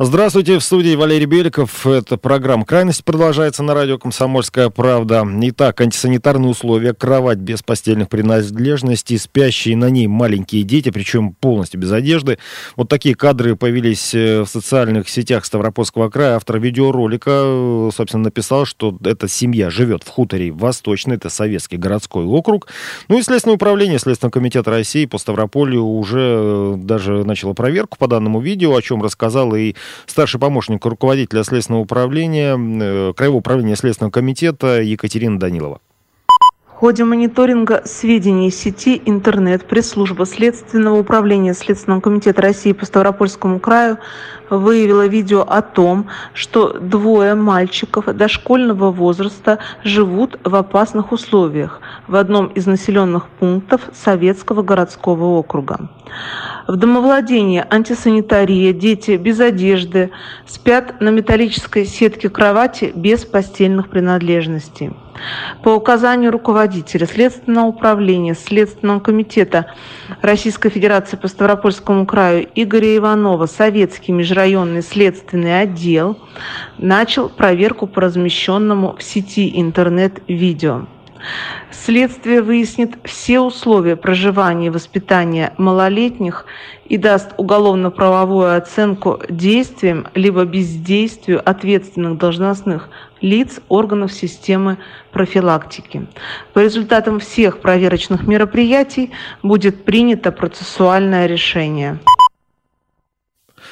Здравствуйте, в студии Валерий Беликов. Это программа «Крайность» продолжается на радио «Комсомольская правда». Итак, антисанитарные условия, кровать без постельных принадлежностей, спящие на ней маленькие дети, причем полностью без одежды. Вот такие кадры появились э, в социальных сетях Ставропольского края. Автор видеоролика, э, собственно, написал, что эта семья живет в хуторе Восточный, это советский городской округ. Ну и Следственное управление Следственного комитета России по Ставрополю уже э, даже начало проверку по данному видео, о чем рассказал и старший помощник руководителя Следственного управления, э, Краевого управления Следственного комитета Екатерина Данилова. В ходе мониторинга сведений сети интернет пресс-служба Следственного управления Следственного комитета России по Ставропольскому краю выявила видео о том, что двое мальчиков дошкольного возраста живут в опасных условиях в одном из населенных пунктов Советского городского округа. В домовладении антисанитария, дети без одежды, спят на металлической сетке кровати без постельных принадлежностей. По указанию руководителя Следственного управления Следственного комитета Российской Федерации по Ставропольскому краю Игоря Иванова Советский межрайонный следственный отдел начал проверку по размещенному в сети интернет-видео. Следствие выяснит все условия проживания и воспитания малолетних и даст уголовно-правовую оценку действиям либо бездействию ответственных должностных лиц органов системы профилактики. По результатам всех проверочных мероприятий будет принято процессуальное решение.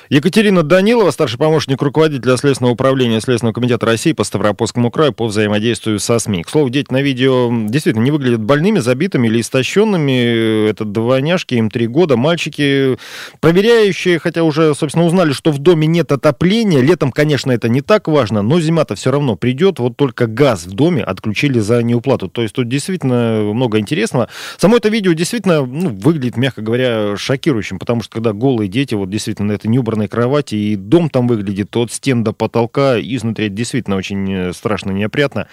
Екатерина Данилова, старший помощник руководителя Следственного управления Следственного комитета России по Ставропольскому краю по взаимодействию со СМИ. К слову, дети на видео действительно не выглядят больными, забитыми или истощенными. Это двойняшки, им три года, мальчики, проверяющие, хотя уже, собственно, узнали, что в доме нет отопления. Летом, конечно, это не так важно, но зима-то все равно придет. Вот только газ в доме отключили за неуплату. То есть тут действительно много интересного. Само это видео действительно ну, выглядит, мягко говоря, шокирующим, потому что когда голые дети, вот действительно это не убрано убранной кровати, и дом там выглядит от стен до потолка, изнутри действительно очень э, страшно неопрятно.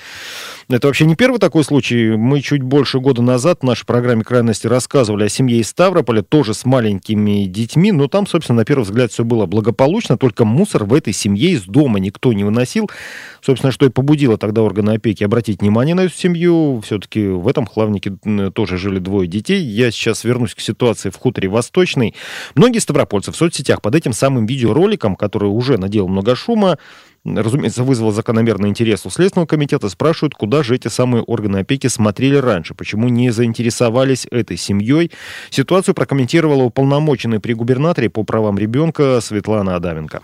Это вообще не первый такой случай. Мы чуть больше года назад в нашей программе «Крайности» рассказывали о семье из Ставрополя, тоже с маленькими детьми, но там, собственно, на первый взгляд все было благополучно, только мусор в этой семье из дома никто не выносил. Собственно, что и побудило тогда органы опеки обратить внимание на эту семью. Все-таки в этом хлавнике тоже жили двое детей. Я сейчас вернусь к ситуации в хуторе Восточный. Многие ставропольцы в соцсетях под этим самым самым видеороликом, который уже наделал много шума, разумеется, вызвал закономерный интерес у Следственного комитета, спрашивают, куда же эти самые органы опеки смотрели раньше, почему не заинтересовались этой семьей. Ситуацию прокомментировала уполномоченный при губернаторе по правам ребенка Светлана Адаменко.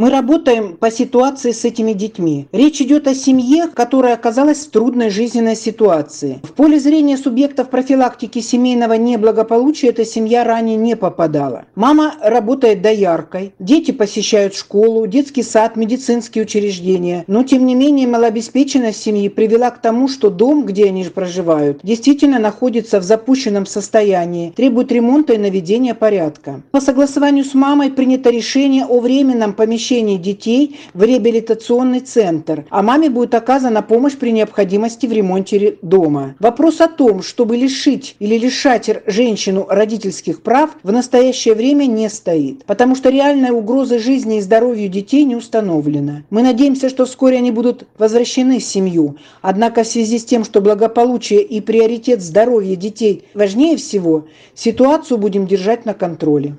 Мы работаем по ситуации с этими детьми. Речь идет о семье, которая оказалась в трудной жизненной ситуации. В поле зрения субъектов профилактики семейного неблагополучия эта семья ранее не попадала. Мама работает дояркой, дети посещают школу, детский сад, медицинские учреждения. Но, тем не менее, малообеспеченность семьи привела к тому, что дом, где они проживают, действительно находится в запущенном состоянии, требует ремонта и наведения порядка. По согласованию с мамой принято решение о временном помещении помещении детей в реабилитационный центр, а маме будет оказана помощь при необходимости в ремонте дома. Вопрос о том, чтобы лишить или лишать женщину родительских прав в настоящее время не стоит, потому что реальная угроза жизни и здоровью детей не установлена. Мы надеемся, что вскоре они будут возвращены в семью, однако в связи с тем, что благополучие и приоритет здоровья детей важнее всего, ситуацию будем держать на контроле.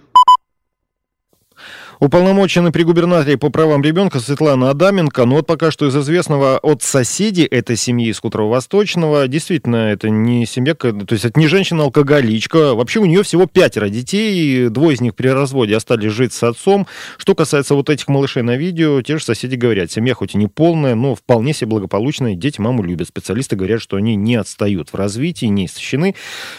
Уполномоченный при губернаторе по правам ребенка Светлана Адаменко, но ну вот пока что из известного от соседей этой семьи из Хуторова Восточного, действительно, это не семья, то есть это не женщина-алкоголичка, вообще у нее всего пятеро детей, двое из них при разводе остались жить с отцом. Что касается вот этих малышей на видео, те же соседи говорят, семья хоть и не полная, но вполне себе благополучная, дети маму любят. Специалисты говорят, что они не отстают в развитии, не истощены.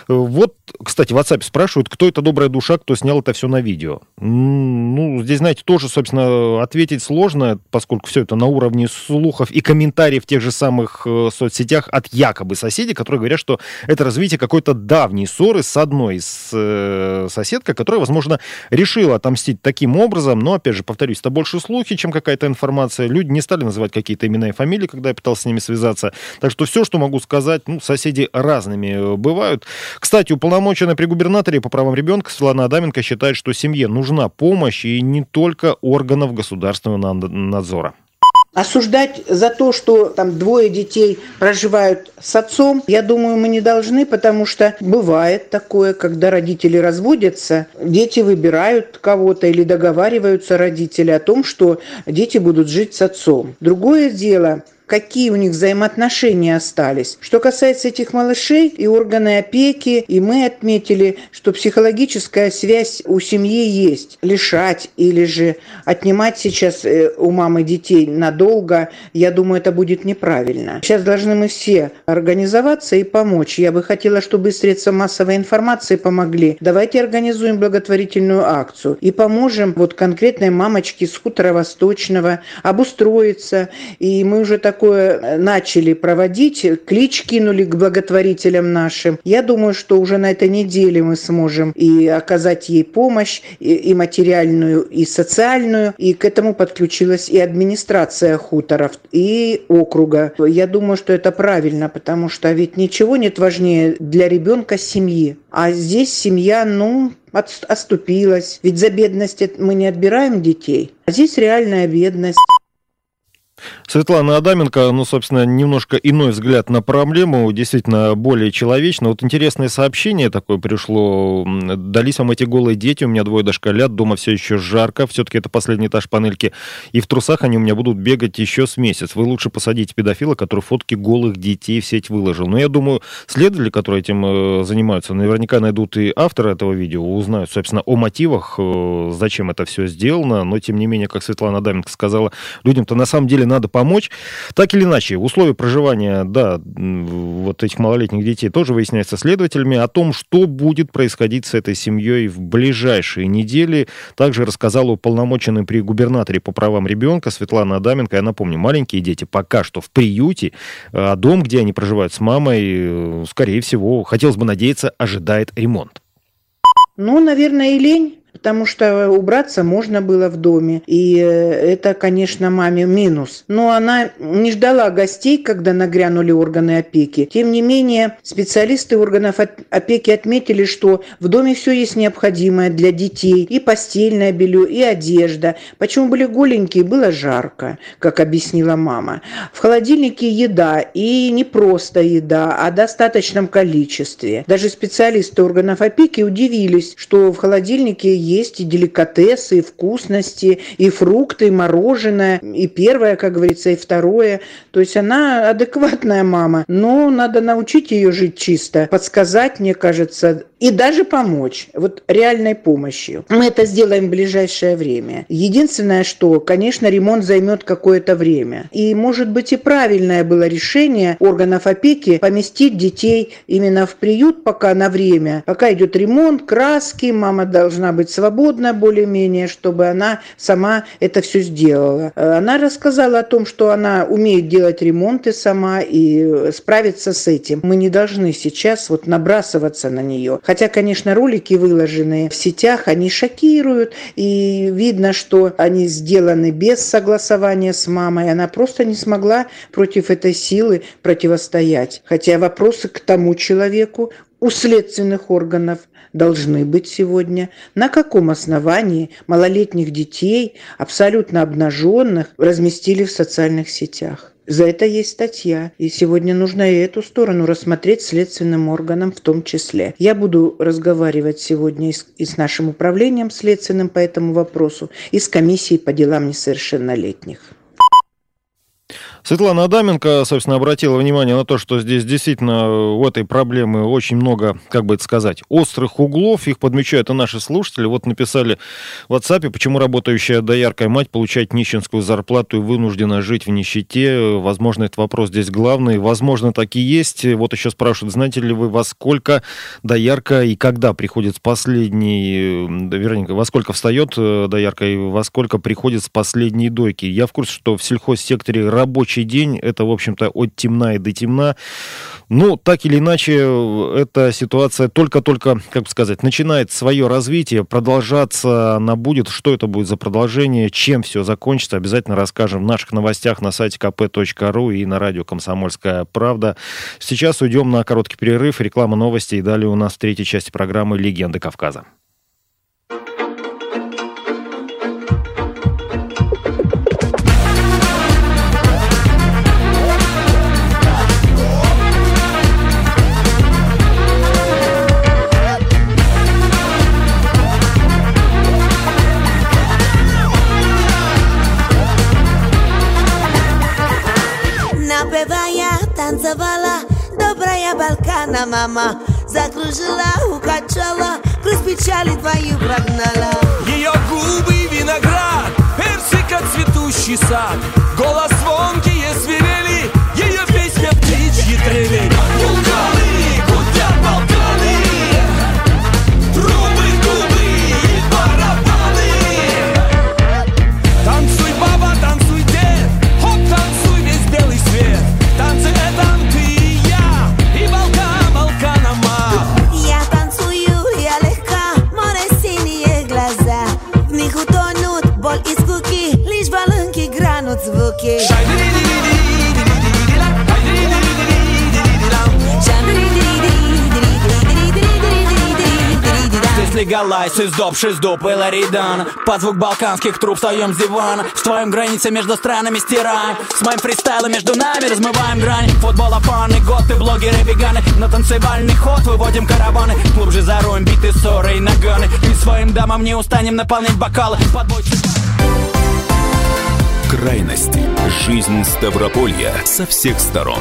Вот, кстати, в WhatsApp спрашивают, кто эта добрая душа, кто снял это все на видео. Ну, здесь здесь, знаете, тоже, собственно, ответить сложно, поскольку все это на уровне слухов и комментариев в тех же самых э, соцсетях от якобы соседей, которые говорят, что это развитие какой-то давней ссоры с одной из э, соседкой, которая, возможно, решила отомстить таким образом, но, опять же, повторюсь, это больше слухи, чем какая-то информация. Люди не стали называть какие-то имена и фамилии, когда я пытался с ними связаться. Так что все, что могу сказать, ну, соседи разными э, бывают. Кстати, уполномоченная при губернаторе по правам ребенка Светлана Адаменко считает, что семье нужна помощь и не только органов государственного надзора. Осуждать за то, что там двое детей проживают с отцом, я думаю, мы не должны, потому что бывает такое, когда родители разводятся, дети выбирают кого-то или договариваются родители о том, что дети будут жить с отцом. Другое дело, какие у них взаимоотношения остались. Что касается этих малышей и органы опеки, и мы отметили, что психологическая связь у семьи есть. Лишать или же отнимать сейчас э, у мамы детей надолго, я думаю, это будет неправильно. Сейчас должны мы все организоваться и помочь. Я бы хотела, чтобы средства массовой информации помогли. Давайте организуем благотворительную акцию и поможем вот конкретной мамочке с хутора Восточного обустроиться. И мы уже так такое э, начали проводить, клич кинули к благотворителям нашим. Я думаю, что уже на этой неделе мы сможем и оказать ей помощь, и, и материальную, и социальную. И к этому подключилась и администрация хуторов, и округа. Я думаю, что это правильно, потому что ведь ничего нет важнее для ребенка семьи. А здесь семья, ну, отступилась. Ведь за бедность мы не отбираем детей. А здесь реальная бедность. Светлана Адаменко, ну, собственно, немножко иной взгляд на проблему, действительно более человечно. Вот интересное сообщение такое пришло. Дались вам эти голые дети, у меня двое дошколят, дома все еще жарко, все-таки это последний этаж панельки, и в трусах они у меня будут бегать еще с месяц. Вы лучше посадите педофила, который фотки голых детей в сеть выложил. Но я думаю, следователи, которые этим э, занимаются, наверняка найдут и автора этого видео, узнают, собственно, о мотивах, э, зачем это все сделано, но, тем не менее, как Светлана Адаменко сказала, людям-то на самом деле надо помочь. Так или иначе, условия проживания, да, вот этих малолетних детей тоже выясняется следователями. О том, что будет происходить с этой семьей в ближайшие недели, также рассказала уполномоченный при губернаторе по правам ребенка Светлана Адаменко. Я напомню, маленькие дети пока что в приюте, а дом, где они проживают с мамой, скорее всего, хотелось бы надеяться, ожидает ремонт. Ну, наверное, и лень потому что убраться можно было в доме. И э, это, конечно, маме минус. Но она не ждала гостей, когда нагрянули органы опеки. Тем не менее, специалисты органов опеки отметили, что в доме все есть необходимое для детей. И постельное белье, и одежда. Почему были голенькие? Было жарко, как объяснила мама. В холодильнике еда. И не просто еда, а в достаточном количестве. Даже специалисты органов опеки удивились, что в холодильнике есть и деликатесы, и вкусности, и фрукты, и мороженое, и первое, как говорится, и второе. То есть она адекватная мама, но надо научить ее жить чисто, подсказать, мне кажется, и даже помочь, вот реальной помощью. Мы это сделаем в ближайшее время. Единственное, что, конечно, ремонт займет какое-то время. И, может быть, и правильное было решение органов опеки поместить детей именно в приют пока на время. Пока идет ремонт, краски, мама должна быть свободна более-менее, чтобы она сама это все сделала. Она рассказала о том, что она умеет делать ремонты сама и справиться с этим. Мы не должны сейчас вот набрасываться на нее. Хотя, конечно, ролики, выложенные в сетях, они шокируют, и видно, что они сделаны без согласования с мамой. Она просто не смогла против этой силы противостоять. Хотя вопросы к тому человеку у следственных органов должны быть сегодня, на каком основании малолетних детей, абсолютно обнаженных, разместили в социальных сетях. За это есть статья, и сегодня нужно и эту сторону рассмотреть следственным органам в том числе. Я буду разговаривать сегодня и с, и с нашим управлением следственным по этому вопросу, и с комиссией по делам несовершеннолетних. Светлана Адаменко, собственно, обратила внимание на то, что здесь действительно у этой проблемы очень много, как бы это сказать, острых углов. Их подмечают и наши слушатели. Вот написали в WhatsApp, почему работающая дояркая мать получает нищенскую зарплату и вынуждена жить в нищете. Возможно, этот вопрос здесь главный. Возможно, так и есть. Вот еще спрашивают, знаете ли вы, во сколько доярка и когда приходит с последней, вернее, во сколько встает э, доярка и во сколько приходит с последней дойки. Я в курсе, что в сельхозсекторе рабочий рабочий день. Это, в общем-то, от темна и до темна. Ну, так или иначе, эта ситуация только-только, как бы сказать, начинает свое развитие, продолжаться она будет. Что это будет за продолжение, чем все закончится, обязательно расскажем в наших новостях на сайте kp.ru и на радио «Комсомольская правда». Сейчас уйдем на короткий перерыв, реклама новостей, и далее у нас в третьей части программы «Легенды Кавказа». Мама Закружила, укачала Груз печали твою прогнала. Ее губы виноград Персика цветущий сад Здесь легалайз, издоб, шиздоб и ларидан Под звук балканских труб встаем с дивана Строим границы между странами, стираем С моим фристайлом между нами размываем грань. Футбола, фаны, готы, блогеры, веганы. На танцевальный ход выводим караваны Глубже зароем биты, ссоры и наганы. И своим дамам не устанем наполнять бокалы. Под бой Крайности. Жизнь Ставрополья со всех сторон.